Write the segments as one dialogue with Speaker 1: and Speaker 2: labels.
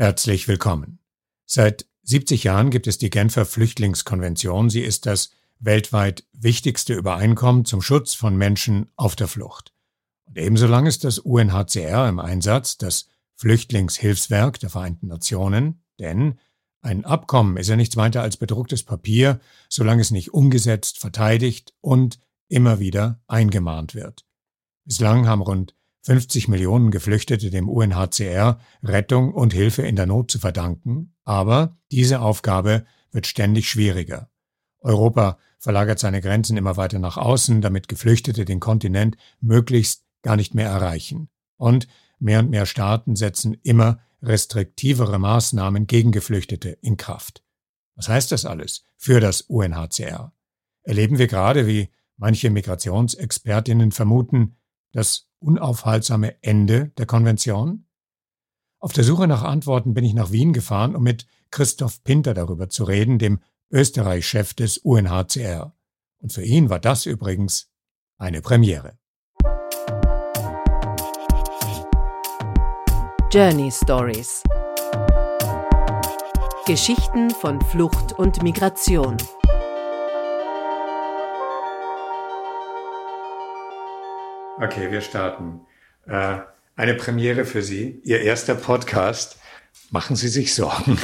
Speaker 1: Herzlich willkommen. Seit 70 Jahren gibt es die Genfer Flüchtlingskonvention. Sie ist das weltweit wichtigste Übereinkommen zum Schutz von Menschen auf der Flucht. Und ebenso lang ist das UNHCR im Einsatz, das Flüchtlingshilfswerk der Vereinten Nationen, denn ein Abkommen ist ja nichts weiter als bedrucktes Papier, solange es nicht umgesetzt, verteidigt und immer wieder eingemahnt wird. Bislang haben rund 50 Millionen Geflüchtete dem UNHCR Rettung und Hilfe in der Not zu verdanken, aber diese Aufgabe wird ständig schwieriger. Europa verlagert seine Grenzen immer weiter nach außen, damit Geflüchtete den Kontinent möglichst gar nicht mehr erreichen. Und mehr und mehr Staaten setzen immer restriktivere Maßnahmen gegen Geflüchtete in Kraft. Was heißt das alles für das UNHCR? Erleben wir gerade, wie manche Migrationsexpertinnen vermuten, das unaufhaltsame Ende der Konvention? Auf der Suche nach Antworten bin ich nach Wien gefahren, um mit Christoph Pinter darüber zu reden, dem Österreich-Chef des UNHCR. Und für ihn war das übrigens eine Premiere.
Speaker 2: Journey Stories Geschichten von Flucht und Migration.
Speaker 1: Okay, wir starten. Äh, eine Premiere für Sie, Ihr erster Podcast. Machen Sie sich Sorgen?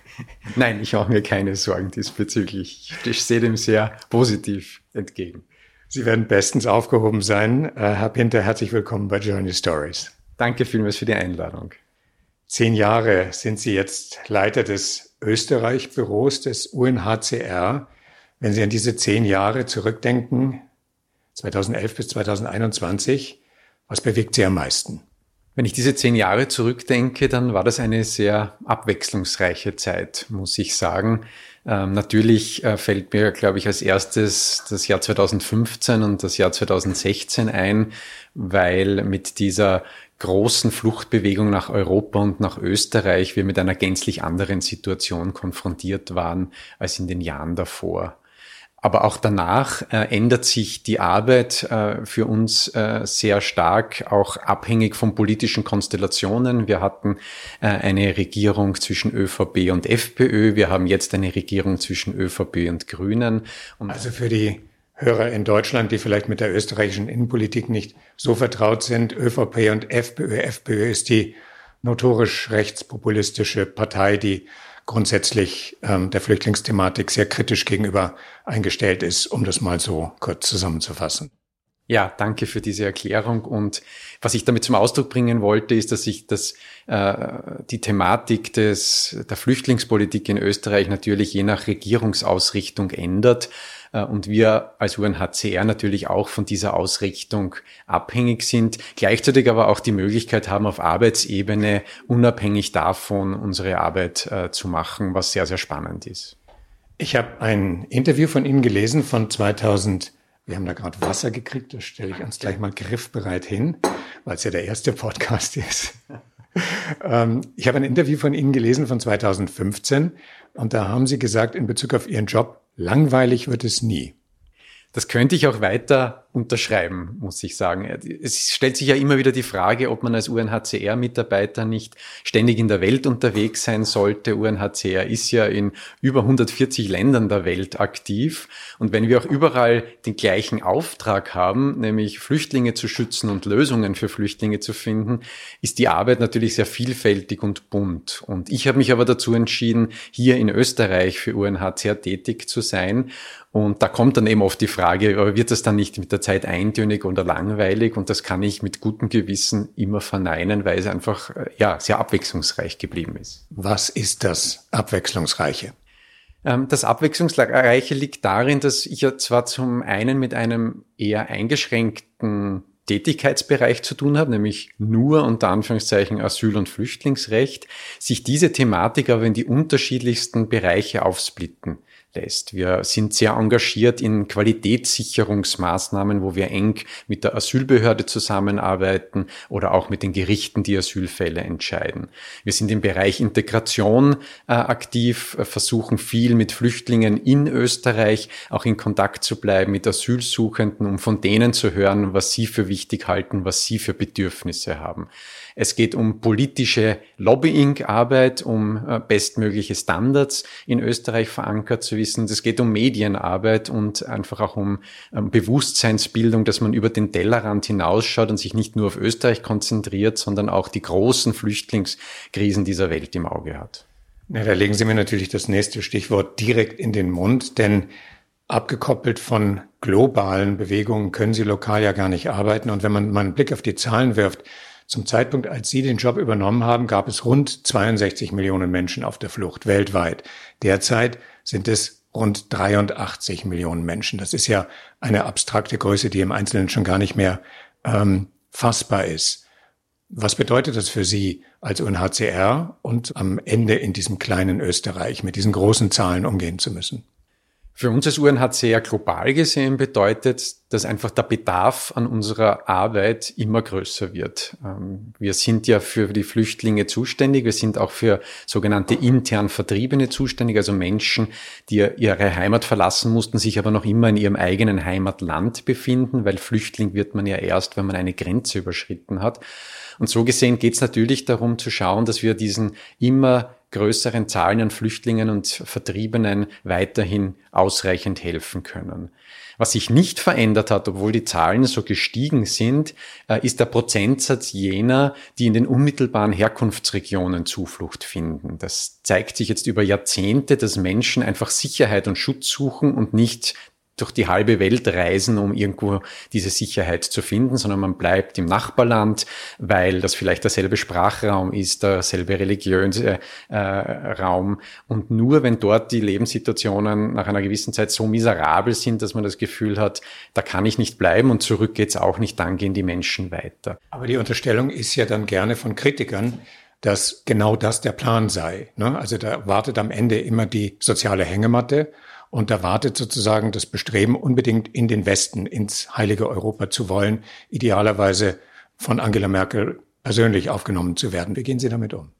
Speaker 3: Nein, ich mache mir keine Sorgen diesbezüglich. Ich sehe dem sehr positiv entgegen.
Speaker 1: Sie werden bestens aufgehoben sein. Äh, Herr Pinter, herzlich willkommen bei Journey Stories.
Speaker 3: Danke vielmals für die Einladung.
Speaker 1: Zehn Jahre sind Sie jetzt Leiter des Österreich-Büros des UNHCR. Wenn Sie an diese zehn Jahre zurückdenken, 2011 bis 2021. Was bewegt Sie am meisten?
Speaker 3: Wenn ich diese zehn Jahre zurückdenke, dann war das eine sehr abwechslungsreiche Zeit, muss ich sagen. Ähm, natürlich äh, fällt mir, glaube ich, als erstes das Jahr 2015 und das Jahr 2016 ein, weil mit dieser großen Fluchtbewegung nach Europa und nach Österreich wir mit einer gänzlich anderen Situation konfrontiert waren als in den Jahren davor. Aber auch danach äh, ändert sich die Arbeit äh, für uns äh, sehr stark, auch abhängig von politischen Konstellationen. Wir hatten äh, eine Regierung zwischen ÖVP und FPÖ. Wir haben jetzt eine Regierung zwischen ÖVP und Grünen.
Speaker 1: Und also für die Hörer in Deutschland, die vielleicht mit der österreichischen Innenpolitik nicht so vertraut sind, ÖVP und FPÖ. FPÖ ist die notorisch rechtspopulistische Partei, die grundsätzlich ähm, der Flüchtlingsthematik sehr kritisch gegenüber eingestellt ist, um das mal so kurz zusammenzufassen.
Speaker 3: Ja, danke für diese Erklärung. Und was ich damit zum Ausdruck bringen wollte, ist, dass sich das, äh, die Thematik des, der Flüchtlingspolitik in Österreich natürlich je nach Regierungsausrichtung ändert. Äh, und wir als UNHCR natürlich auch von dieser Ausrichtung abhängig sind, gleichzeitig aber auch die Möglichkeit haben, auf Arbeitsebene unabhängig davon unsere Arbeit äh, zu machen, was sehr, sehr spannend ist.
Speaker 1: Ich habe ein Interview von Ihnen gelesen von 2000. Wir haben da gerade Wasser gekriegt, das stelle ich uns gleich mal griffbereit hin, weil es ja der erste Podcast ist. Ähm, ich habe ein Interview von Ihnen gelesen von 2015 und da haben Sie gesagt, in Bezug auf Ihren Job, langweilig wird es nie.
Speaker 3: Das könnte ich auch weiter unterschreiben, muss ich sagen. Es stellt sich ja immer wieder die Frage, ob man als UNHCR-Mitarbeiter nicht ständig in der Welt unterwegs sein sollte. UNHCR ist ja in über 140 Ländern der Welt aktiv. Und wenn wir auch überall den gleichen Auftrag haben, nämlich Flüchtlinge zu schützen und Lösungen für Flüchtlinge zu finden, ist die Arbeit natürlich sehr vielfältig und bunt. Und ich habe mich aber dazu entschieden, hier in Österreich für UNHCR tätig zu sein und da kommt dann eben oft die Frage, wird das dann nicht mit der Zeit eintönig oder langweilig? Und das kann ich mit gutem Gewissen immer verneinen, weil es einfach äh, ja, sehr abwechslungsreich geblieben ist.
Speaker 1: Was ist das Abwechslungsreiche?
Speaker 3: Ähm, das Abwechslungsreiche liegt darin, dass ich ja zwar zum einen mit einem eher eingeschränkten Tätigkeitsbereich zu tun habe, nämlich nur unter Anführungszeichen Asyl- und Flüchtlingsrecht, sich diese Thematik aber in die unterschiedlichsten Bereiche aufsplitten lässt. Wir sind sehr engagiert in Qualitätssicherungsmaßnahmen, wo wir eng mit der Asylbehörde zusammenarbeiten oder auch mit den Gerichten, die Asylfälle entscheiden. Wir sind im Bereich Integration äh, aktiv, äh, versuchen viel mit Flüchtlingen in Österreich auch in Kontakt zu bleiben, mit Asylsuchenden, um von denen zu hören, was sie für wichtig halten, was sie für Bedürfnisse haben. Es geht um politische Lobbying-Arbeit, um äh, bestmögliche Standards in Österreich verankert zu wissen. Es geht um Medienarbeit und einfach auch um ähm, Bewusstseinsbildung, dass man über den Tellerrand hinausschaut und sich nicht nur auf Österreich konzentriert, sondern auch die großen Flüchtlingskrisen dieser Welt im Auge hat.
Speaker 1: Ja, da legen Sie mir natürlich das nächste Stichwort direkt in den Mund, denn abgekoppelt von globalen Bewegungen können Sie lokal ja gar nicht arbeiten. Und wenn man mal einen Blick auf die Zahlen wirft, zum Zeitpunkt, als Sie den Job übernommen haben, gab es rund 62 Millionen Menschen auf der Flucht weltweit. Derzeit sind es rund 83 Millionen Menschen. Das ist ja eine abstrakte Größe, die im Einzelnen schon gar nicht mehr ähm, fassbar ist. Was bedeutet das für Sie als UNHCR und am Ende in diesem kleinen Österreich mit diesen großen Zahlen umgehen zu müssen?
Speaker 3: Für uns als UNHCR global gesehen bedeutet, dass einfach der Bedarf an unserer Arbeit immer größer wird. Ähm, wir sind ja für die Flüchtlinge zuständig. Wir sind auch für sogenannte intern Vertriebene zuständig, also Menschen, die ihre Heimat verlassen mussten, sich aber noch immer in ihrem eigenen Heimatland befinden, weil Flüchtling wird man ja erst, wenn man eine Grenze überschritten hat. Und so gesehen geht es natürlich darum zu schauen, dass wir diesen immer größeren Zahlen an Flüchtlingen und Vertriebenen weiterhin ausreichend helfen können. Was sich nicht verändert hat, obwohl die Zahlen so gestiegen sind, äh, ist der Prozentsatz jener, die in den unmittelbaren Herkunftsregionen Zuflucht finden. Das zeigt sich jetzt über Jahrzehnte, dass Menschen einfach Sicherheit und Schutz suchen und nicht durch die halbe Welt reisen, um irgendwo diese Sicherheit zu finden, sondern man bleibt im Nachbarland, weil das vielleicht derselbe Sprachraum ist, derselbe Religionsraum. Äh, und nur wenn dort die Lebenssituationen nach einer gewissen Zeit so miserabel sind, dass man das Gefühl hat, da kann ich nicht bleiben und zurück geht's auch nicht, dann gehen die Menschen weiter.
Speaker 1: Aber die Unterstellung ist ja dann gerne von Kritikern, dass genau das der Plan sei. Ne? Also da wartet am Ende immer die soziale Hängematte und da wartet sozusagen das Bestreben, unbedingt in den Westen, ins heilige Europa zu wollen, idealerweise von Angela Merkel persönlich aufgenommen zu werden. Wie gehen Sie damit um?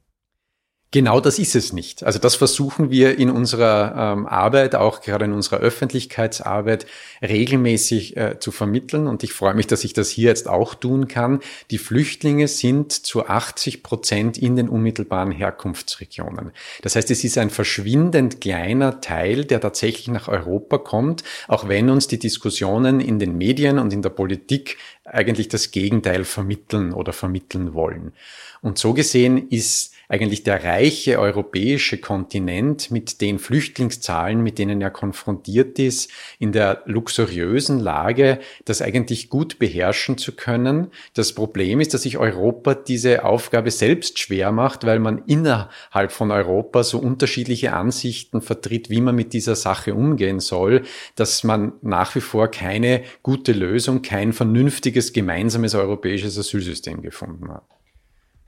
Speaker 3: Genau das ist es nicht. Also das versuchen wir in unserer ähm, Arbeit, auch gerade in unserer Öffentlichkeitsarbeit, regelmäßig äh, zu vermitteln. Und ich freue mich, dass ich das hier jetzt auch tun kann. Die Flüchtlinge sind zu 80 Prozent in den unmittelbaren Herkunftsregionen. Das heißt, es ist ein verschwindend kleiner Teil, der tatsächlich nach Europa kommt, auch wenn uns die Diskussionen in den Medien und in der Politik eigentlich das Gegenteil vermitteln oder vermitteln wollen. Und so gesehen ist eigentlich der reiche europäische Kontinent mit den Flüchtlingszahlen, mit denen er konfrontiert ist, in der luxuriösen Lage, das eigentlich gut beherrschen zu können. Das Problem ist, dass sich Europa diese Aufgabe selbst schwer macht, weil man innerhalb von Europa so unterschiedliche Ansichten vertritt, wie man mit dieser Sache umgehen soll, dass man nach wie vor keine gute Lösung, kein vernünftiges gemeinsames europäisches Asylsystem gefunden hat.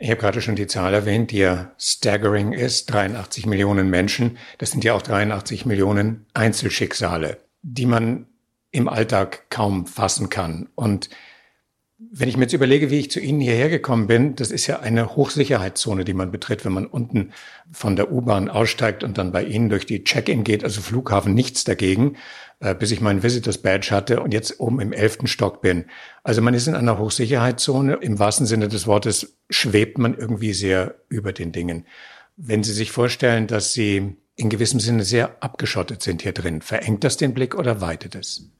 Speaker 1: Ich habe gerade schon die Zahl erwähnt, die ja staggering ist, 83 Millionen Menschen. Das sind ja auch 83 Millionen Einzelschicksale, die man im Alltag kaum fassen kann. Und wenn ich mir jetzt überlege, wie ich zu Ihnen hierher gekommen bin, das ist ja eine Hochsicherheitszone, die man betritt, wenn man unten von der U-Bahn aussteigt und dann bei Ihnen durch die Check-in geht, also Flughafen, nichts dagegen. Äh, bis ich meinen Visitors Badge hatte und jetzt oben im elften Stock bin. Also man ist in einer Hochsicherheitszone. Im wahrsten Sinne des Wortes schwebt man irgendwie sehr über den Dingen. Wenn Sie sich vorstellen, dass Sie in gewissem Sinne sehr abgeschottet sind hier drin, verengt das den Blick oder weitet es?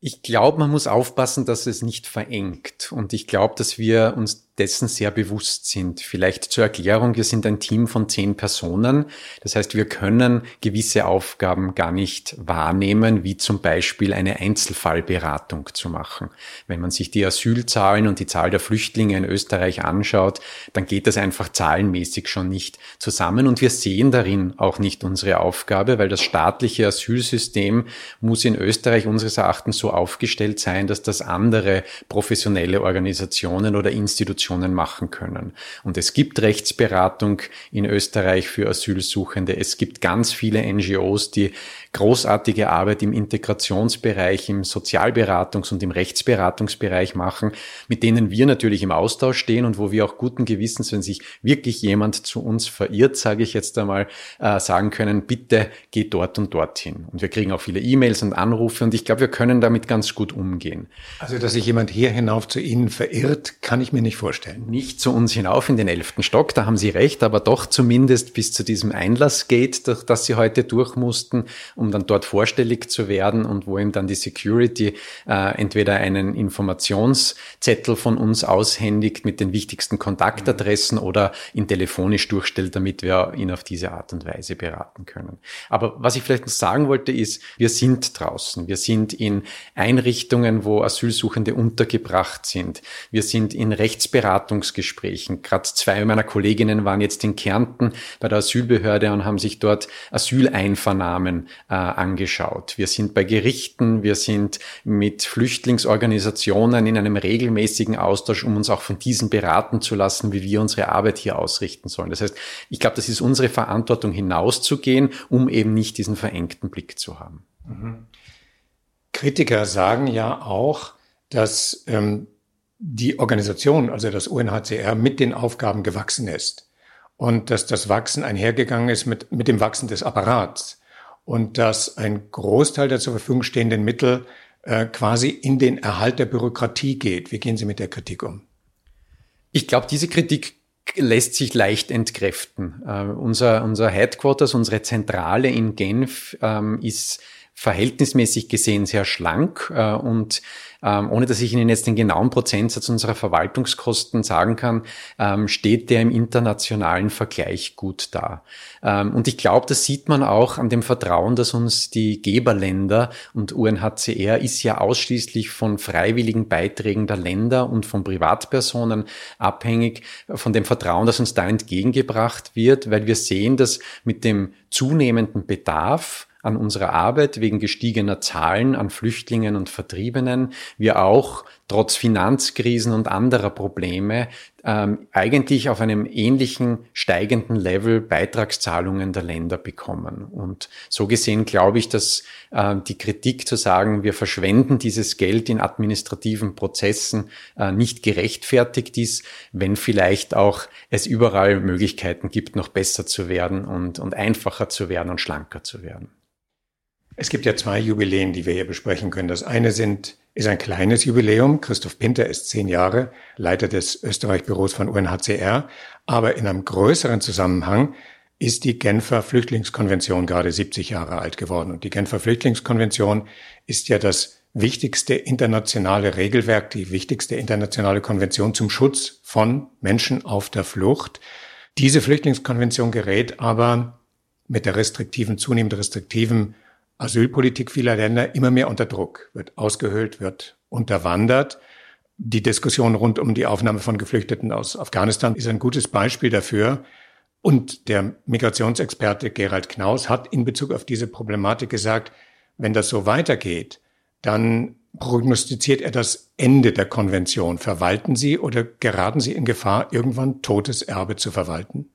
Speaker 3: Ich glaube, man muss aufpassen, dass es nicht verengt. Und ich glaube, dass wir uns dessen sehr bewusst sind. Vielleicht zur Erklärung, wir sind ein Team von zehn Personen. Das heißt, wir können gewisse Aufgaben gar nicht wahrnehmen, wie zum Beispiel eine Einzelfallberatung zu machen. Wenn man sich die Asylzahlen und die Zahl der Flüchtlinge in Österreich anschaut, dann geht das einfach zahlenmäßig schon nicht zusammen. Und wir sehen darin auch nicht unsere Aufgabe, weil das staatliche Asylsystem muss in Österreich unseres Erachtens so aufgestellt sein, dass das andere professionelle Organisationen oder Institutionen Situationen machen können. Und es gibt Rechtsberatung in Österreich für Asylsuchende. Es gibt ganz viele NGOs, die großartige Arbeit im Integrationsbereich, im Sozialberatungs- und im Rechtsberatungsbereich machen, mit denen wir natürlich im Austausch stehen und wo wir auch guten Gewissens, wenn sich wirklich jemand zu uns verirrt, sage ich jetzt einmal, äh, sagen können, bitte geh dort und dorthin. Und wir kriegen auch viele E-Mails und Anrufe und ich glaube, wir können damit ganz gut umgehen.
Speaker 1: Also, dass sich jemand hier hinauf zu Ihnen verirrt, kann ich mir nicht vorstellen.
Speaker 3: Nicht zu uns hinauf in den elften Stock, da haben Sie recht, aber doch zumindest bis zu diesem Einlassgate, durch das Sie heute durch mussten um dann dort vorstellig zu werden und wo ihm dann die Security äh, entweder einen Informationszettel von uns aushändigt mit den wichtigsten Kontaktadressen mhm. oder ihn telefonisch durchstellt, damit wir ihn auf diese Art und Weise beraten können. Aber was ich vielleicht noch sagen wollte, ist, wir sind draußen. Wir sind in Einrichtungen, wo Asylsuchende untergebracht sind. Wir sind in Rechtsberatungsgesprächen. Gerade zwei meiner Kolleginnen waren jetzt in Kärnten bei der Asylbehörde und haben sich dort Asyleinvernahmen äh, angeschaut. Wir sind bei Gerichten, wir sind mit Flüchtlingsorganisationen in einem regelmäßigen Austausch, um uns auch von diesen beraten zu lassen, wie wir unsere Arbeit hier ausrichten sollen. Das heißt, ich glaube, das ist unsere Verantwortung, hinauszugehen, um eben nicht diesen verengten Blick zu haben. Mhm.
Speaker 1: Kritiker sagen ja auch, dass ähm, die Organisation, also das UNHCR, mit den Aufgaben gewachsen ist und dass das Wachsen einhergegangen ist mit, mit dem Wachsen des Apparats und dass ein Großteil der zur Verfügung stehenden Mittel äh, quasi in den Erhalt der Bürokratie geht. Wie gehen Sie mit der Kritik um?
Speaker 3: Ich glaube, diese Kritik lässt sich leicht entkräften. Äh, unser, unser Headquarters, unsere Zentrale in Genf ähm, ist verhältnismäßig gesehen sehr schlank äh, und ähm, ohne dass ich Ihnen jetzt den genauen Prozentsatz unserer Verwaltungskosten sagen kann, ähm, steht der im internationalen Vergleich gut da. Ähm, und ich glaube, das sieht man auch an dem Vertrauen, dass uns die Geberländer und UNHCR ist ja ausschließlich von freiwilligen Beiträgen der Länder und von Privatpersonen abhängig, von dem Vertrauen, das uns da entgegengebracht wird, weil wir sehen, dass mit dem zunehmenden Bedarf an unserer Arbeit wegen gestiegener Zahlen an Flüchtlingen und Vertriebenen, wir auch trotz Finanzkrisen und anderer Probleme ähm, eigentlich auf einem ähnlichen steigenden Level Beitragszahlungen der Länder bekommen. Und so gesehen glaube ich, dass äh, die Kritik zu sagen, wir verschwenden dieses Geld in administrativen Prozessen äh, nicht gerechtfertigt ist, wenn vielleicht auch es überall Möglichkeiten gibt, noch besser zu werden und, und einfacher zu werden und schlanker zu werden.
Speaker 1: Es gibt ja zwei Jubiläen, die wir hier besprechen können. Das eine sind, ist ein kleines Jubiläum. Christoph Pinter ist zehn Jahre Leiter des Österreich-Büros von UNHCR. Aber in einem größeren Zusammenhang ist die Genfer Flüchtlingskonvention gerade 70 Jahre alt geworden. Und die Genfer Flüchtlingskonvention ist ja das wichtigste internationale Regelwerk, die wichtigste internationale Konvention zum Schutz von Menschen auf der Flucht. Diese Flüchtlingskonvention gerät aber mit der restriktiven, zunehmend restriktiven Asylpolitik vieler Länder immer mehr unter Druck, wird ausgehöhlt, wird unterwandert. Die Diskussion rund um die Aufnahme von Geflüchteten aus Afghanistan ist ein gutes Beispiel dafür. Und der Migrationsexperte Gerald Knaus hat in Bezug auf diese Problematik gesagt, wenn das so weitergeht, dann prognostiziert er das Ende der Konvention. Verwalten Sie oder geraten Sie in Gefahr, irgendwann totes Erbe zu verwalten?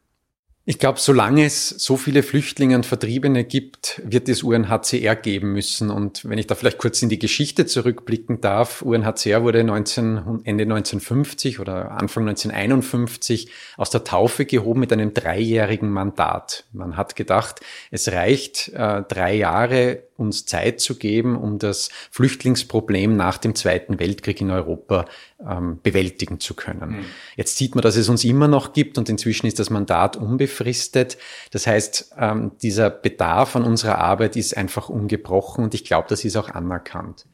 Speaker 3: Ich glaube, solange es so viele Flüchtlinge und Vertriebene gibt, wird es UNHCR geben müssen. Und wenn ich da vielleicht kurz in die Geschichte zurückblicken darf, UNHCR wurde 19, Ende 1950 oder Anfang 1951 aus der Taufe gehoben mit einem dreijährigen Mandat. Man hat gedacht, es reicht äh, drei Jahre, uns Zeit zu geben, um das Flüchtlingsproblem nach dem Zweiten Weltkrieg in Europa ähm, bewältigen zu können. Mhm. Jetzt sieht man, dass es uns immer noch gibt und inzwischen ist das Mandat unbefristet. Das heißt, ähm, dieser Bedarf an unserer Arbeit ist einfach ungebrochen und ich glaube, das ist auch anerkannt.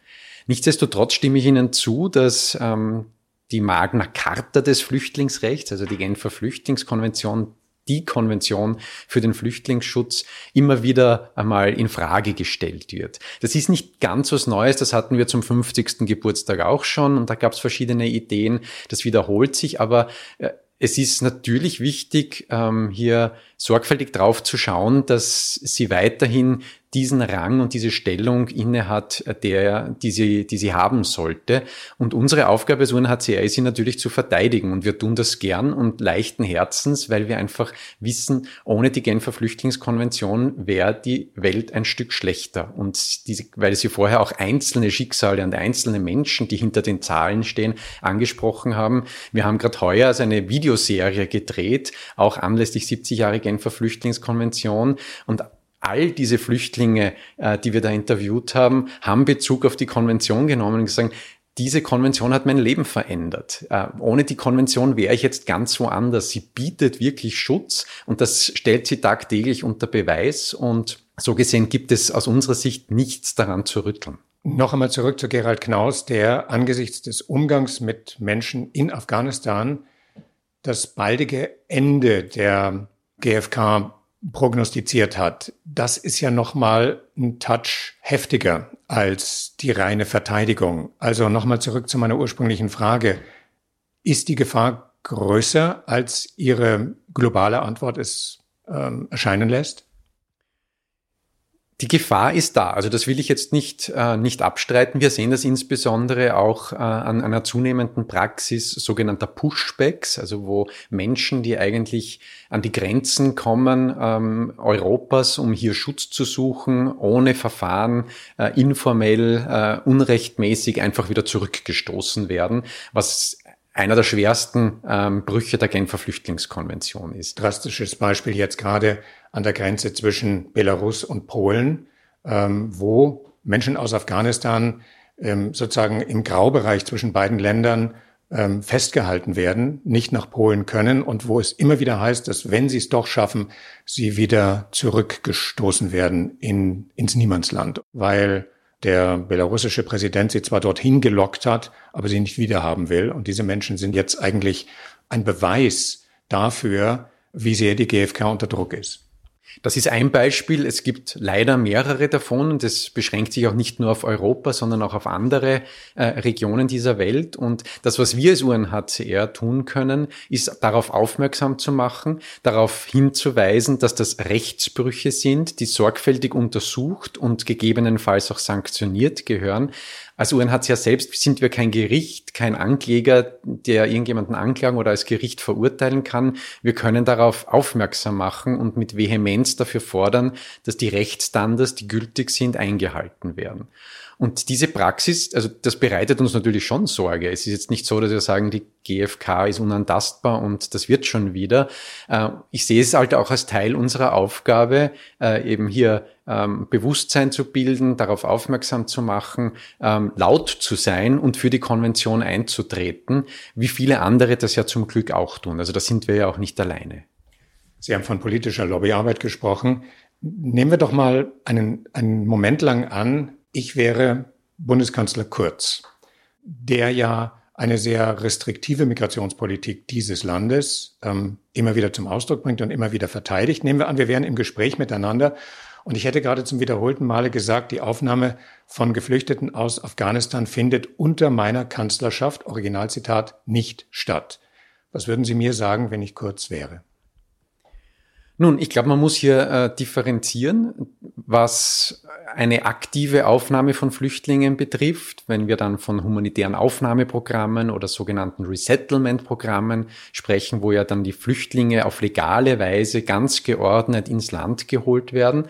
Speaker 3: Nichtsdestotrotz stimme ich Ihnen zu, dass ähm, die Magna Carta des Flüchtlingsrechts, also die Genfer Flüchtlingskonvention, die Konvention für den Flüchtlingsschutz immer wieder einmal in Frage gestellt wird. Das ist nicht ganz was Neues, das hatten wir zum 50. Geburtstag auch schon und da gab es verschiedene Ideen, das wiederholt sich, aber äh, es ist natürlich wichtig, ähm, hier sorgfältig drauf zu schauen, dass sie weiterhin diesen Rang und diese Stellung innehat, der, die sie, die sie haben sollte. Und unsere Aufgabe als UNHCR ist sie natürlich zu verteidigen. Und wir tun das gern und leichten Herzens, weil wir einfach wissen, ohne die Genfer Flüchtlingskonvention wäre die Welt ein Stück schlechter. Und diese, weil Sie vorher auch einzelne Schicksale und einzelne Menschen, die hinter den Zahlen stehen, angesprochen haben. Wir haben gerade heuer also eine Videoserie gedreht, auch anlässlich 70 Jahre Genfer Flüchtlingskonvention. Und all diese Flüchtlinge, äh, die wir da interviewt haben, haben Bezug auf die Konvention genommen und gesagt, diese Konvention hat mein Leben verändert. Äh, ohne die Konvention wäre ich jetzt ganz woanders. Sie bietet wirklich Schutz und das stellt sie tagtäglich unter Beweis und so gesehen gibt es aus unserer Sicht nichts daran zu rütteln.
Speaker 1: Noch einmal zurück zu Gerald Knaus, der angesichts des Umgangs mit Menschen in Afghanistan das baldige Ende der GfK prognostiziert hat. Das ist ja noch mal ein Touch heftiger als die reine Verteidigung. Also noch mal zurück zu meiner ursprünglichen Frage. Ist die Gefahr größer, als Ihre globale Antwort es ähm, erscheinen lässt?
Speaker 3: Die Gefahr ist da. Also das will ich jetzt nicht, äh, nicht abstreiten. Wir sehen das insbesondere auch äh, an einer zunehmenden Praxis sogenannter Pushbacks, also wo Menschen, die eigentlich an die Grenzen kommen ähm, Europas, um hier Schutz zu suchen, ohne Verfahren, äh, informell, äh, unrechtmäßig einfach wieder zurückgestoßen werden, was einer der schwersten ähm, Brüche der Genfer Flüchtlingskonvention ist.
Speaker 1: Drastisches Beispiel jetzt gerade an der Grenze zwischen Belarus und Polen, ähm, wo Menschen aus Afghanistan ähm, sozusagen im Graubereich zwischen beiden Ländern ähm, festgehalten werden, nicht nach Polen können und wo es immer wieder heißt, dass wenn sie es doch schaffen, sie wieder zurückgestoßen werden in, ins Niemandsland, weil der belarussische Präsident sie zwar dorthin gelockt hat, aber sie nicht wiederhaben will. Und diese Menschen sind jetzt eigentlich ein Beweis dafür, wie sehr die GfK unter Druck ist.
Speaker 3: Das ist ein Beispiel. Es gibt leider mehrere davon und es beschränkt sich auch nicht nur auf Europa, sondern auch auf andere äh, Regionen dieser Welt. Und das, was wir als UNHCR tun können, ist darauf aufmerksam zu machen, darauf hinzuweisen, dass das Rechtsbrüche sind, die sorgfältig untersucht und gegebenenfalls auch sanktioniert gehören. Als UNHCR selbst sind wir kein Gericht, kein Ankläger, der irgendjemanden anklagen oder als Gericht verurteilen kann. Wir können darauf aufmerksam machen und mit Vehemenz dafür fordern, dass die Rechtsstandards, die gültig sind, eingehalten werden. Und diese Praxis, also das bereitet uns natürlich schon Sorge. Es ist jetzt nicht so, dass wir sagen, die GfK ist unantastbar und das wird schon wieder. Äh, ich sehe es halt auch als Teil unserer Aufgabe, äh, eben hier ähm, Bewusstsein zu bilden, darauf aufmerksam zu machen, ähm, laut zu sein und für die Konvention einzutreten, wie viele andere das ja zum Glück auch tun. Also da sind wir ja auch nicht alleine.
Speaker 1: Sie haben von politischer Lobbyarbeit gesprochen. Nehmen wir doch mal einen, einen Moment lang an, ich wäre Bundeskanzler Kurz, der ja eine sehr restriktive Migrationspolitik dieses Landes ähm, immer wieder zum Ausdruck bringt und immer wieder verteidigt. Nehmen wir an, wir wären im Gespräch miteinander und ich hätte gerade zum wiederholten Male gesagt, die Aufnahme von Geflüchteten aus Afghanistan findet unter meiner Kanzlerschaft, Originalzitat, nicht statt. Was würden Sie mir sagen, wenn ich kurz wäre?
Speaker 3: Nun, ich glaube, man muss hier äh, differenzieren, was eine aktive Aufnahme von Flüchtlingen betrifft. Wenn wir dann von humanitären Aufnahmeprogrammen oder sogenannten Resettlement-Programmen sprechen, wo ja dann die Flüchtlinge auf legale Weise ganz geordnet ins Land geholt werden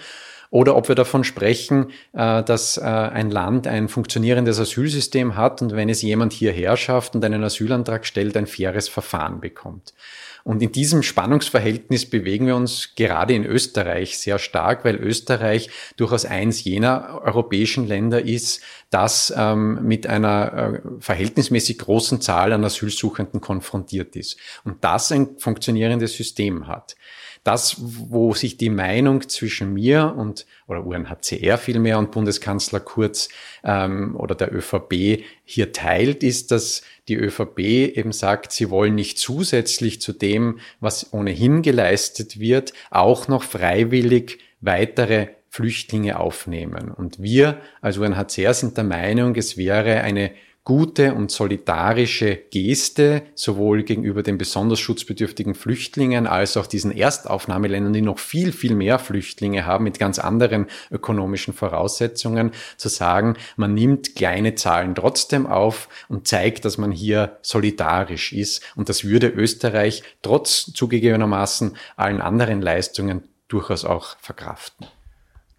Speaker 3: oder ob wir davon sprechen, äh, dass äh, ein Land ein funktionierendes Asylsystem hat und wenn es jemand hierher schafft und einen Asylantrag stellt, ein faires Verfahren bekommt. Und in diesem Spannungsverhältnis bewegen wir uns gerade in Österreich sehr stark, weil Österreich durchaus eins jener europäischen Länder ist, das ähm, mit einer äh, verhältnismäßig großen Zahl an Asylsuchenden konfrontiert ist und das ein funktionierendes System hat. Das, wo sich die Meinung zwischen mir und oder UNHCR vielmehr und Bundeskanzler Kurz ähm, oder der ÖVP hier teilt, ist, dass die ÖVP eben sagt, sie wollen nicht zusätzlich zu dem, was ohnehin geleistet wird, auch noch freiwillig weitere Flüchtlinge aufnehmen. Und wir als UNHCR sind der Meinung, es wäre eine gute und solidarische Geste, sowohl gegenüber den besonders schutzbedürftigen Flüchtlingen als auch diesen Erstaufnahmeländern, die noch viel, viel mehr Flüchtlinge haben mit ganz anderen ökonomischen Voraussetzungen, zu sagen, man nimmt kleine Zahlen trotzdem auf und zeigt, dass man hier solidarisch ist. Und das würde Österreich trotz zugegebenermaßen allen anderen Leistungen durchaus auch verkraften.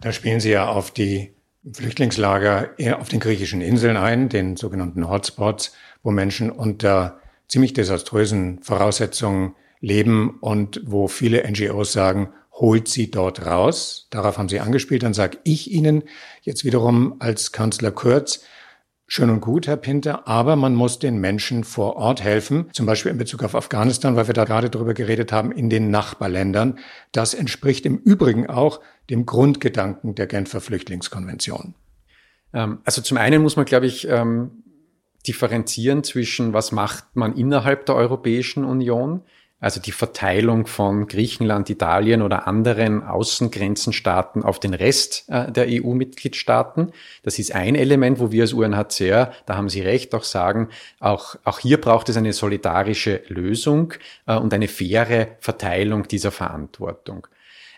Speaker 1: Da spielen Sie ja auf die Flüchtlingslager auf den griechischen Inseln ein, den sogenannten Hotspots, wo Menschen unter ziemlich desaströsen Voraussetzungen leben und wo viele NGOs sagen, holt sie dort raus. Darauf haben Sie angespielt. Dann sage ich Ihnen jetzt wiederum als Kanzler Kurz, Schön und gut, Herr Pinter, aber man muss den Menschen vor Ort helfen, zum Beispiel in Bezug auf Afghanistan, weil wir da gerade drüber geredet haben, in den Nachbarländern. Das entspricht im Übrigen auch dem Grundgedanken der Genfer Flüchtlingskonvention.
Speaker 3: Ähm, also zum einen muss man, glaube ich, ähm, differenzieren zwischen, was macht man innerhalb der Europäischen Union, also die Verteilung von Griechenland, Italien oder anderen Außengrenzenstaaten auf den Rest äh, der EU-Mitgliedstaaten. Das ist ein Element, wo wir als UNHCR, da haben Sie recht, auch sagen, auch, auch hier braucht es eine solidarische Lösung äh, und eine faire Verteilung dieser Verantwortung.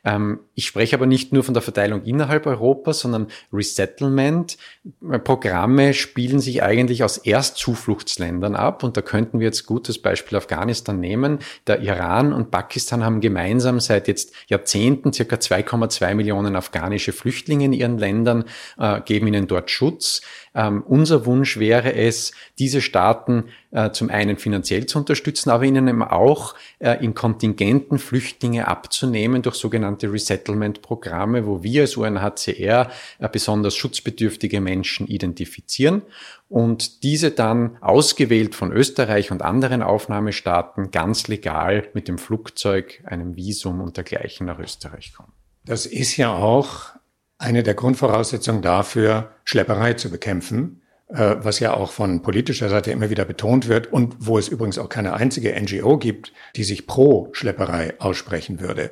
Speaker 3: Ähm, ich spreche aber nicht nur von der Verteilung innerhalb Europas, sondern Resettlement-Programme spielen sich eigentlich aus Erstzufluchtsländern ab. Und da könnten wir jetzt gutes Beispiel Afghanistan nehmen. Der Iran und Pakistan haben gemeinsam seit jetzt Jahrzehnten circa 2,2 Millionen afghanische Flüchtlinge in ihren Ländern, äh, geben ihnen dort Schutz. Ähm, unser Wunsch wäre es, diese Staaten äh, zum einen finanziell zu unterstützen, aber ihnen eben auch äh, in Kontingenten Flüchtlinge abzunehmen durch sogenannte Resettlement-Programme, wo wir als UNHCR äh, besonders schutzbedürftige Menschen identifizieren und diese dann ausgewählt von Österreich und anderen Aufnahmestaaten ganz legal mit dem Flugzeug, einem Visum und dergleichen nach Österreich kommen.
Speaker 1: Das ist ja auch eine der Grundvoraussetzungen dafür, Schlepperei zu bekämpfen, äh, was ja auch von politischer Seite immer wieder betont wird und wo es übrigens auch keine einzige NGO gibt, die sich pro Schlepperei aussprechen würde.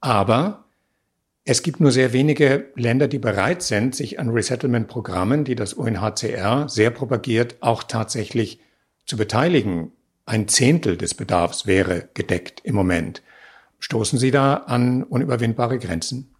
Speaker 1: Aber es gibt nur sehr wenige Länder, die bereit sind, sich an Resettlement-Programmen, die das UNHCR sehr propagiert, auch tatsächlich zu beteiligen. Ein Zehntel des Bedarfs wäre gedeckt im Moment. Stoßen Sie da an unüberwindbare Grenzen?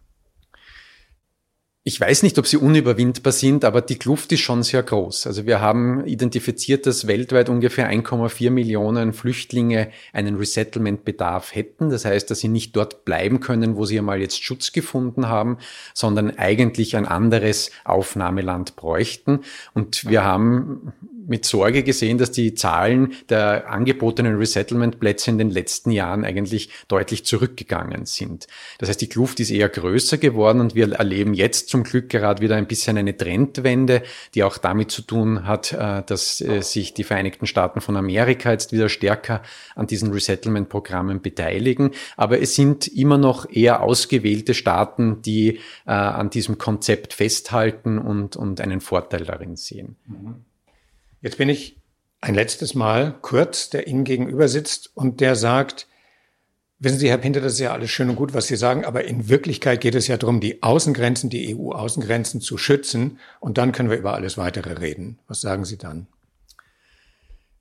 Speaker 3: Ich weiß nicht, ob sie unüberwindbar sind, aber die Kluft ist schon sehr groß. Also wir haben identifiziert, dass weltweit ungefähr 1,4 Millionen Flüchtlinge einen Resettlement-Bedarf hätten. Das heißt, dass sie nicht dort bleiben können, wo sie einmal jetzt Schutz gefunden haben, sondern eigentlich ein anderes Aufnahmeland bräuchten. Und wir haben mit Sorge gesehen, dass die Zahlen der angebotenen Resettlement-Plätze in den letzten Jahren eigentlich deutlich zurückgegangen sind. Das heißt, die Kluft ist eher größer geworden und wir erleben jetzt zum Glück gerade wieder ein bisschen eine Trendwende, die auch damit zu tun hat, äh, dass äh, sich die Vereinigten Staaten von Amerika jetzt wieder stärker an diesen Resettlement-Programmen beteiligen. Aber es sind immer noch eher ausgewählte Staaten, die äh, an diesem Konzept festhalten und, und einen Vorteil darin sehen. Mhm.
Speaker 1: Jetzt bin ich ein letztes Mal Kurz, der Ihnen gegenüber sitzt und der sagt, wissen Sie, Herr Pinter, das ist ja alles schön und gut, was Sie sagen, aber in Wirklichkeit geht es ja darum, die Außengrenzen, die EU-Außengrenzen zu schützen und dann können wir über alles weitere reden. Was sagen Sie dann?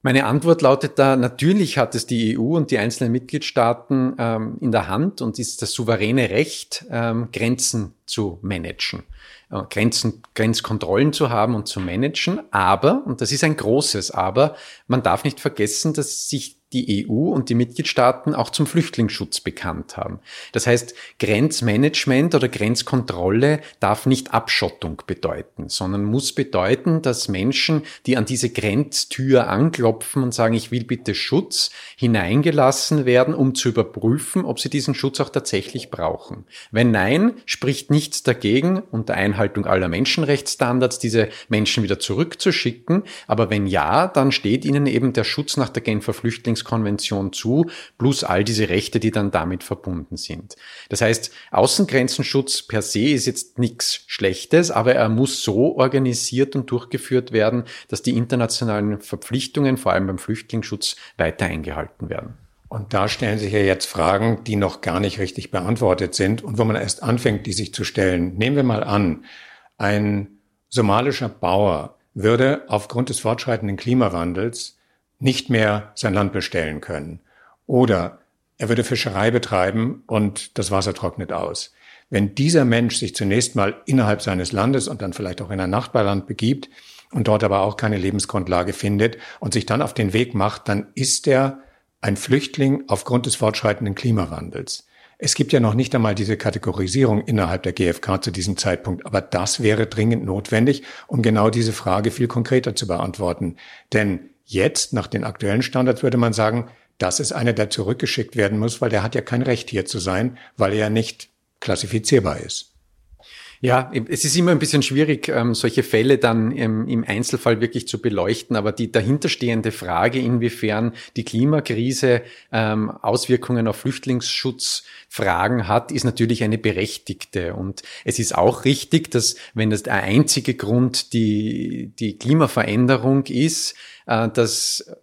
Speaker 3: Meine Antwort lautet da, natürlich hat es die EU und die einzelnen Mitgliedstaaten ähm, in der Hand und ist das souveräne Recht, ähm, Grenzen zu managen. Äh, Grenzen, Grenzkontrollen zu haben und zu managen. Aber, und das ist ein großes Aber, man darf nicht vergessen, dass sich die EU und die Mitgliedstaaten auch zum Flüchtlingsschutz bekannt haben. Das heißt, Grenzmanagement oder Grenzkontrolle darf nicht Abschottung bedeuten, sondern muss bedeuten, dass Menschen, die an diese Grenztür anklopfen und sagen, ich will bitte Schutz, hineingelassen werden, um zu überprüfen, ob sie diesen Schutz auch tatsächlich brauchen. Wenn nein, spricht nichts dagegen, unter Einhaltung aller Menschenrechtsstandards diese Menschen wieder zurückzuschicken. Aber wenn ja, dann steht ihnen eben der Schutz nach der Genfer Flüchtlings Flüchtlingskonvention zu, plus all diese Rechte, die dann damit verbunden sind. Das heißt, Außengrenzenschutz per se ist jetzt nichts Schlechtes, aber er muss so organisiert und durchgeführt werden, dass die internationalen Verpflichtungen, vor allem beim Flüchtlingsschutz, weiter eingehalten werden.
Speaker 1: Und da stellen sich ja jetzt Fragen, die noch gar nicht richtig beantwortet sind und wo man erst anfängt, die sich zu stellen. Nehmen wir mal an, ein somalischer Bauer würde aufgrund des fortschreitenden Klimawandels nicht mehr sein Land bestellen können. Oder er würde Fischerei betreiben und das Wasser trocknet aus. Wenn dieser Mensch sich zunächst mal innerhalb seines Landes und dann vielleicht auch in ein Nachbarland begibt und dort aber auch keine Lebensgrundlage findet und sich dann auf den Weg macht, dann ist er ein Flüchtling aufgrund des fortschreitenden Klimawandels. Es gibt ja noch nicht einmal diese Kategorisierung innerhalb der GfK zu diesem Zeitpunkt, aber das wäre dringend notwendig, um genau diese Frage viel konkreter zu beantworten. Denn jetzt, nach den aktuellen Standards, würde man sagen, das ist einer, der zurückgeschickt werden muss, weil der hat ja kein Recht hier zu sein, weil er ja nicht klassifizierbar ist.
Speaker 3: Ja, es ist immer ein bisschen schwierig, ähm, solche Fälle dann im, Einzelfall wirklich zu beleuchten, aber die dahinterstehende Frage, inwiefern die Klimakrise ähm, Auswirkungen auf Flüchtlingsschutzfragen hat, ist natürlich eine berechtigte. Und es ist auch richtig, dass wenn das der einzige Grund die, die Klimaveränderung ist, äh, dass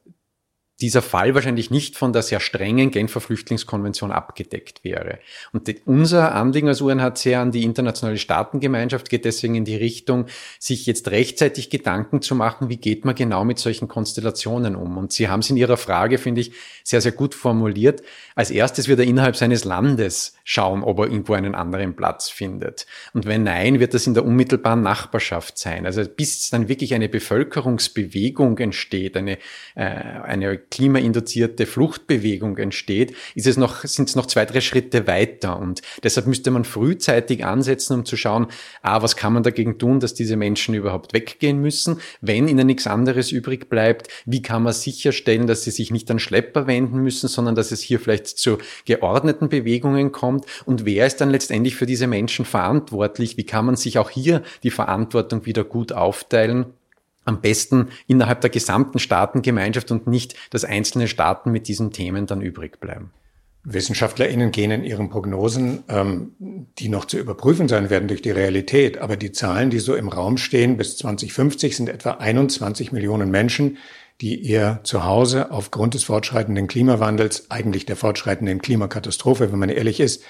Speaker 3: dieser Fall wahrscheinlich nicht von der sehr strengen Genfer Flüchtlingskonvention abgedeckt wäre. Und die, unser Anliegen als UNHCR an die internationale Staatengemeinschaft geht deswegen in die Richtung, sich jetzt rechtzeitig Gedanken zu machen, wie geht man genau mit solchen Konstellationen um. Und Sie haben es in Ihrer Frage, finde ich, sehr, sehr gut formuliert. Als erstes wird er innerhalb seines Landes schauen, ob er irgendwo einen anderen Platz findet. Und wenn nein, wird das in der unmittelbaren Nachbarschaft sein. Also bis dann wirklich eine Bevölkerungsbewegung entsteht, eine, äh, eine klimainduzierte Fluchtbewegung entsteht, ist es noch, sind es noch zwei, drei Schritte weiter. Und deshalb müsste man frühzeitig ansetzen, um zu schauen, ah, was kann man dagegen tun, dass diese Menschen überhaupt weggehen müssen? Wenn ihnen nichts anderes übrig bleibt, wie kann man sicherstellen, dass sie sich nicht an Schlepper wenden müssen, sondern dass es hier vielleicht zu geordneten Bewegungen kommt? Und wer ist dann letztendlich für diese Menschen verantwortlich? Wie kann man sich auch hier die Verantwortung wieder gut aufteilen? Am besten innerhalb der gesamten Staatengemeinschaft und nicht, dass einzelne Staaten mit diesen Themen dann übrig bleiben.
Speaker 1: WissenschaftlerInnen gehen in ihren Prognosen, ähm, die noch zu überprüfen sein werden durch die Realität. Aber die Zahlen, die so im Raum stehen, bis 2050 sind etwa 21 Millionen Menschen, die ihr Zuhause aufgrund des fortschreitenden Klimawandels, eigentlich der fortschreitenden Klimakatastrophe, wenn man ehrlich ist,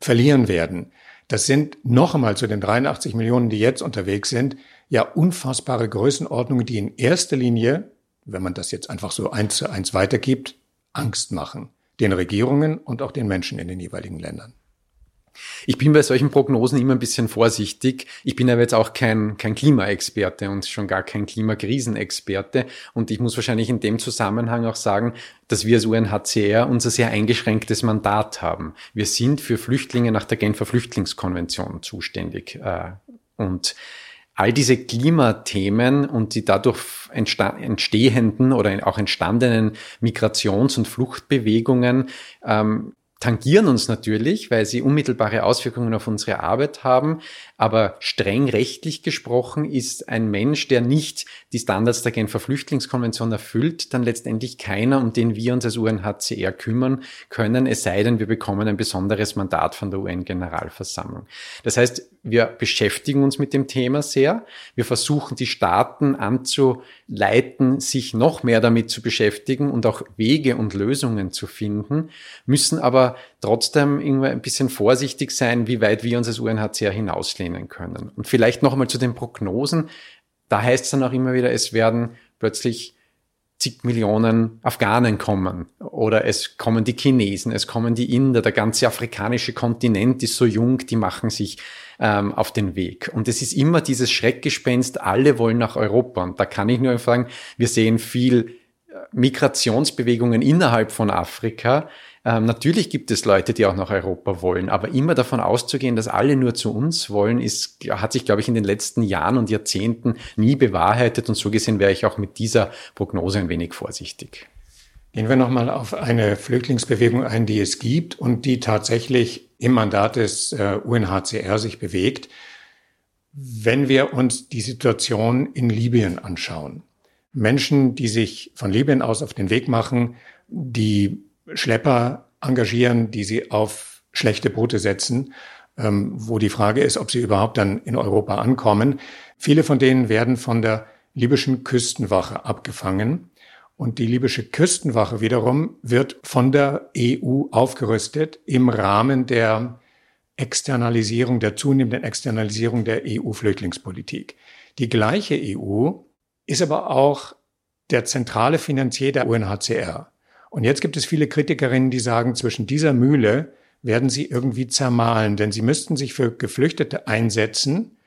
Speaker 1: verlieren werden. Das sind noch einmal zu den 83 Millionen, die jetzt unterwegs sind, ja unfassbare Größenordnungen, die in erster Linie, wenn man das jetzt einfach so eins zu eins weitergibt, Angst machen. Den Regierungen und auch den Menschen in den jeweiligen Ländern.
Speaker 3: Ich bin bei solchen Prognosen immer ein bisschen vorsichtig. Ich bin aber jetzt auch kein, kein Klimaexperte und schon gar kein Klimakrisenexperte. Und ich muss wahrscheinlich in dem Zusammenhang auch sagen, dass wir als UNHCR unser sehr eingeschränktes Mandat haben. Wir sind für Flüchtlinge nach der Genfer Flüchtlingskonvention zuständig. Äh, und all diese Klimathemen und die dadurch entstehenden oder auch entstandenen Migrations- und Fluchtbewegungen ähm, tangieren uns natürlich, weil sie unmittelbare Auswirkungen auf unsere Arbeit haben. Aber streng rechtlich gesprochen ist ein Mensch, der nicht die Standards der Genfer Flüchtlingskonvention erfüllt, dann letztendlich keiner, um den wir uns als UNHCR kümmern können, es sei denn, wir bekommen ein besonderes Mandat von der UN-Generalversammlung. Das heißt, wir beschäftigen uns mit dem Thema sehr. Wir versuchen, die Staaten anzuleiten, sich noch mehr damit zu beschäftigen und auch Wege und Lösungen zu finden, müssen aber trotzdem irgendwie ein bisschen vorsichtig sein, wie weit wir uns als UNHCR hinauslehnen können. Und vielleicht noch einmal zu den Prognosen. Da heißt es dann auch immer wieder, es werden plötzlich zig Millionen Afghanen kommen oder es kommen die Chinesen, es kommen die Inder, der ganze afrikanische Kontinent ist so jung, die machen sich ähm, auf den Weg. Und es ist immer dieses Schreckgespenst, alle wollen nach Europa. Und da kann ich nur sagen, wir sehen viel äh, Migrationsbewegungen innerhalb von Afrika, ähm, natürlich gibt es Leute, die auch nach Europa wollen, aber immer davon auszugehen, dass alle nur zu uns wollen, ist, hat sich, glaube ich, in den letzten Jahren und Jahrzehnten nie bewahrheitet. Und so gesehen wäre ich auch mit dieser Prognose ein wenig vorsichtig.
Speaker 1: Gehen wir nochmal auf eine Flüchtlingsbewegung ein, die es gibt und die tatsächlich im Mandat des äh, UNHCR sich bewegt. Wenn wir uns die Situation in Libyen anschauen, Menschen, die sich von Libyen aus auf den Weg machen, die Schlepper engagieren, die sie auf schlechte Boote setzen, ähm, wo die Frage ist, ob sie überhaupt dann in Europa ankommen. Viele von denen werden von der libyschen Küstenwache abgefangen. Und die libysche Küstenwache wiederum wird von der EU aufgerüstet im Rahmen der Externalisierung, der zunehmenden Externalisierung der EU-Flüchtlingspolitik. Die gleiche EU ist aber auch der zentrale Finanzier der UNHCR. Und jetzt gibt es viele Kritikerinnen, die sagen, zwischen dieser Mühle werden sie irgendwie zermahlen, denn sie müssten sich für Geflüchtete einsetzen,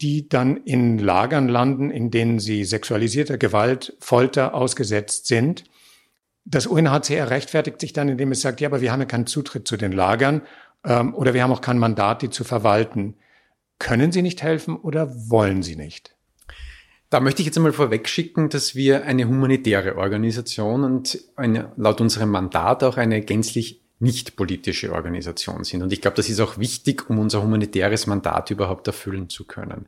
Speaker 1: die dann in Lagern landen, in denen sie sexualisierter Gewalt, Folter ausgesetzt sind. Das UNHCR rechtfertigt sich dann, indem es sagt, ja, aber wir haben ja keinen Zutritt zu den Lagern ähm, oder wir haben auch kein Mandat, die zu verwalten. Können Sie nicht helfen oder wollen Sie nicht?
Speaker 3: Da möchte ich jetzt einmal vorwegschicken, dass wir eine humanitäre Organisation und eine, laut unserem Mandat auch eine gänzlich nicht politische Organisation sind. Und ich glaube, das ist auch wichtig, um unser humanitäres Mandat überhaupt erfüllen zu können.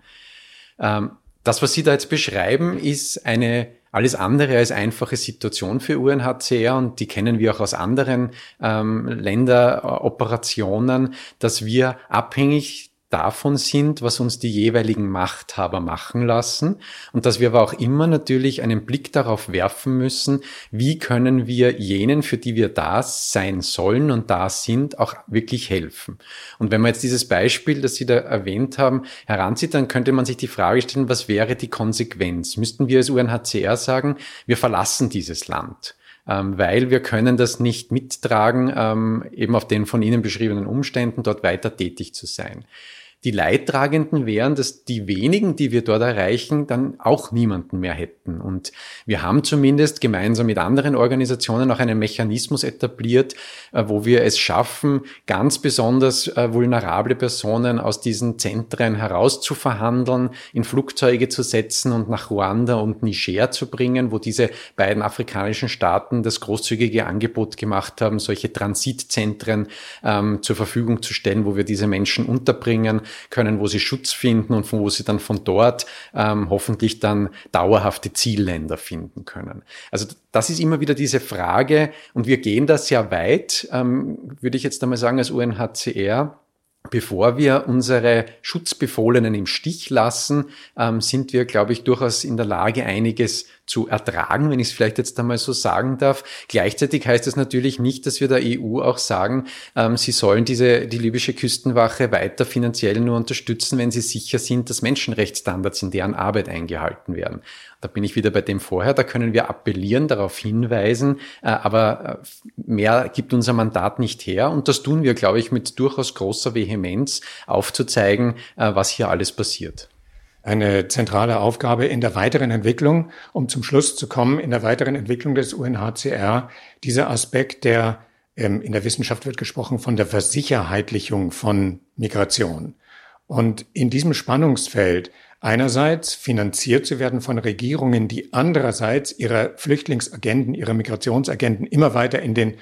Speaker 3: Ähm, das, was Sie da jetzt beschreiben, ist eine alles andere als einfache Situation für UNHCR und die kennen wir auch aus anderen ähm, Länderoperationen, dass wir abhängig davon sind, was uns die jeweiligen Machthaber machen lassen und dass wir aber auch immer natürlich einen Blick darauf werfen müssen, wie können wir jenen, für die wir da sein sollen und da sind, auch wirklich helfen. Und wenn man jetzt dieses Beispiel, das Sie da erwähnt haben, heranzieht, dann könnte man sich die Frage stellen, was wäre die Konsequenz? Müssten wir als UNHCR sagen, wir verlassen dieses Land? ähm, weil wir können das nicht mittragen, ähm, eben auf den von Ihnen beschriebenen Umständen dort weiter tätig zu sein. Die Leidtragenden wären, dass die wenigen, die wir dort erreichen, dann auch niemanden mehr hätten. Und wir haben zumindest gemeinsam mit anderen Organisationen auch einen Mechanismus etabliert, äh, wo wir es schaffen, ganz besonders äh, vulnerable Personen aus diesen Zentren herauszuverhandeln, in Flugzeuge zu setzen und nach Ruanda und Niger zu bringen, wo diese beiden afrikanischen Staaten das großzügige Angebot gemacht haben, solche Transitzentren ähm, zur Verfügung zu stellen, wo wir diese Menschen unterbringen können, wo sie Schutz finden und von wo sie dann von dort ähm, hoffentlich dann dauerhafte Zielländer finden können. Also das ist immer wieder diese Frage und wir gehen da sehr weit, ähm, würde ich jetzt einmal sagen, als UNHCR Bevor wir unsere Schutzbefohlenen im Stich lassen, ähm, sind wir, glaube ich, durchaus in der Lage, einiges zu ertragen, wenn ich es vielleicht jetzt einmal so sagen darf. Gleichzeitig heißt es natürlich nicht, dass wir der EU auch sagen, ähm, sie sollen diese, die libysche Küstenwache weiter finanziell nur unterstützen, wenn sie sicher sind, dass Menschenrechtsstandards in deren Arbeit eingehalten werden. Da bin ich wieder bei dem vorher, da können wir appellieren, darauf hinweisen, äh, aber äh, mehr gibt unser Mandat nicht her. Und das tun wir, glaube ich, mit durchaus großer Vehemenz aufzuzeigen, äh, was hier alles passiert
Speaker 1: eine zentrale Aufgabe in der weiteren Entwicklung, um zum Schluss zu kommen, in der weiteren Entwicklung des UNHCR, dieser Aspekt der, ähm, in der Wissenschaft wird gesprochen von der Versicherheitlichung von Migration. Und in diesem Spannungsfeld einerseits finanziert zu werden von Regierungen, die andererseits ihre Flüchtlingsagenden, ihre Migrationsagenden immer weiter in den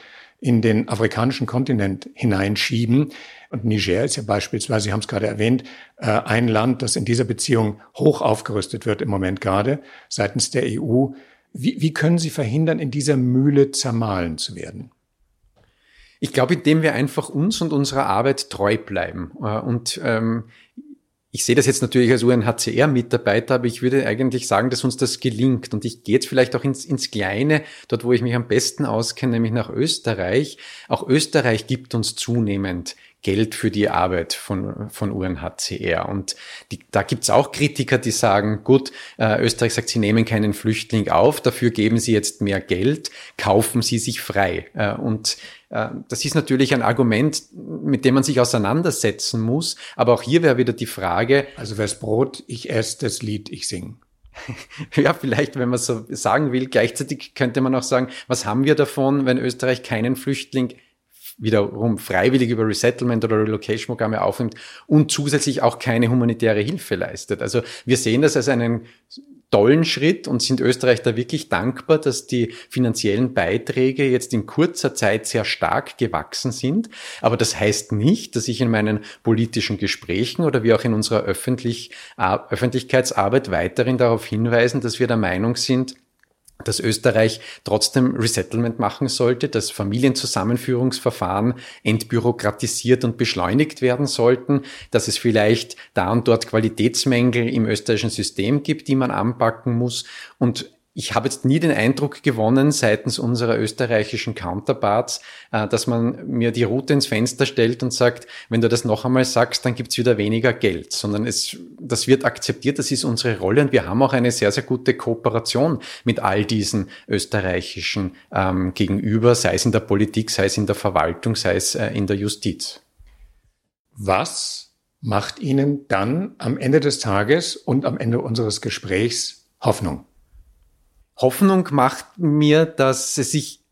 Speaker 1: in den afrikanischen Kontinent hineinschieben. Und Niger ist ja beispielsweise, Sie haben es gerade erwähnt, äh, ein Land, das in dieser Beziehung hoch aufgerüstet wird im Moment gerade seitens der EU. Wie, wie können Sie verhindern, in dieser Mühle zermahlen zu werden?
Speaker 3: Ich glaube, indem wir einfach uns und unserer Arbeit treu bleiben. Äh, und ähm, ich sehe das jetzt natürlich als UNHCR-Mitarbeiter, aber ich würde eigentlich sagen, dass uns das gelingt. Und ich gehe jetzt vielleicht auch ins, ins Kleine, dort wo ich mich am besten auskenne, nämlich nach Österreich. Auch Österreich gibt uns zunehmend Geld für die Arbeit von, von UNHCR. Und die, da gibt's auch Kritiker, die sagen, gut, äh, Österreich sagt, sie nehmen keinen Flüchtling auf, dafür geben sie jetzt mehr Geld, kaufen sie sich frei. Äh, und äh, das ist natürlich ein Argument, mit dem man sich auseinandersetzen muss. Aber auch hier wäre wieder die Frage.
Speaker 1: Also wär's Brot, ich esse das Lied, ich sing.
Speaker 3: ja, vielleicht, wenn man so sagen will. Gleichzeitig könnte man auch sagen, was haben wir davon, wenn Österreich keinen Flüchtling wiederum freiwillig über Resettlement oder Relocation-Programme aufnimmt und zusätzlich auch keine humanitäre Hilfe leistet. Also wir sehen das als einen tollen Schritt und sind Österreich da wirklich dankbar, dass die finanziellen Beiträge jetzt in kurzer Zeit sehr stark gewachsen sind. Aber das heißt nicht, dass ich in meinen politischen Gesprächen oder wie auch in unserer Öffentlich Öffentlichkeitsarbeit weiterhin darauf hinweisen, dass wir der Meinung sind, dass Österreich trotzdem Resettlement machen sollte, dass Familienzusammenführungsverfahren entbürokratisiert und beschleunigt werden sollten, dass es vielleicht da und dort Qualitätsmängel im österreichischen System gibt, die man anpacken muss. Und ich habe jetzt nie den Eindruck gewonnen seitens unserer österreichischen Counterparts, äh, dass man mir die Route ins Fenster stellt und sagt, wenn du das noch einmal sagst, dann gibt's wieder weniger Geld, sondern es, das wird akzeptiert, das ist unsere Rolle und wir haben auch eine sehr, sehr gute Kooperation mit all diesen österreichischen ähm, Gegenüber, sei es in der Politik, sei es in der Verwaltung, sei es äh, in der Justiz.
Speaker 1: Was macht Ihnen dann am Ende des Tages und am Ende unseres Gesprächs Hoffnung?
Speaker 3: Hoffnung macht mir, dass es sich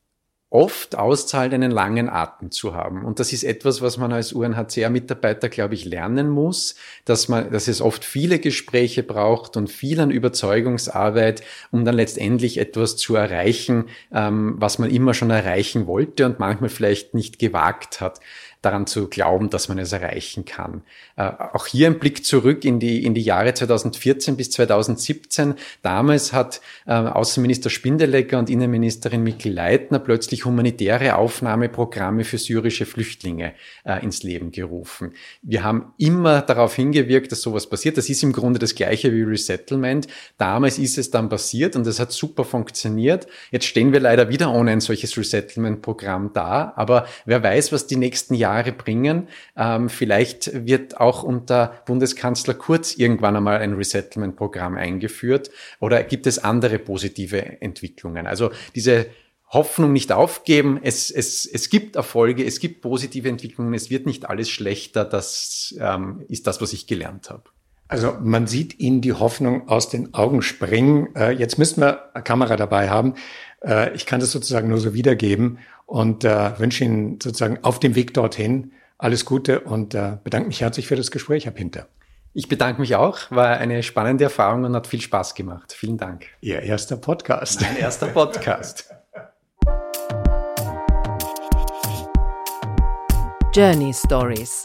Speaker 3: oft auszahlt, einen langen Atem zu haben. Und das ist etwas, was man als UNHCR-Mitarbeiter, glaube ich, lernen muss, dass man, dass es oft viele Gespräche braucht und viel an Überzeugungsarbeit, um dann letztendlich etwas zu erreichen, ähm, was man immer schon erreichen wollte und manchmal vielleicht nicht gewagt hat daran zu glauben, dass man es erreichen kann. Äh, auch hier ein Blick zurück in die, in die Jahre 2014 bis 2017. Damals hat äh, Außenminister Spindelegger und Innenministerin Mikkel Leitner plötzlich humanitäre Aufnahmeprogramme für syrische Flüchtlinge äh, ins Leben gerufen. Wir haben immer darauf hingewirkt, dass sowas passiert. Das ist im Grunde das gleiche wie Resettlement. Damals ist es dann passiert und es hat super funktioniert. Jetzt stehen wir leider wieder ohne ein solches Resettlement-Programm da. Aber wer weiß, was die nächsten Jahre Jahre bringen. Ähm, vielleicht wird auch unter Bundeskanzler Kurz irgendwann einmal ein Resettlement-Programm eingeführt oder gibt es andere positive Entwicklungen. Also diese Hoffnung nicht aufgeben. Es, es, es gibt Erfolge, es gibt positive Entwicklungen, es wird nicht alles schlechter. Das ähm, ist das, was ich gelernt habe.
Speaker 1: Also man sieht Ihnen die Hoffnung aus den Augen springen. Äh, jetzt müssten wir eine Kamera dabei haben. Äh, ich kann das sozusagen nur so wiedergeben und äh, wünsche Ihnen sozusagen auf dem Weg dorthin alles Gute und äh, bedanke mich herzlich für das Gespräch, Herr Pinter.
Speaker 3: Ich bedanke mich auch, war eine spannende Erfahrung und hat viel Spaß gemacht. Vielen Dank.
Speaker 1: Ihr erster Podcast.
Speaker 3: Mein erster Podcast.
Speaker 2: Journey Stories.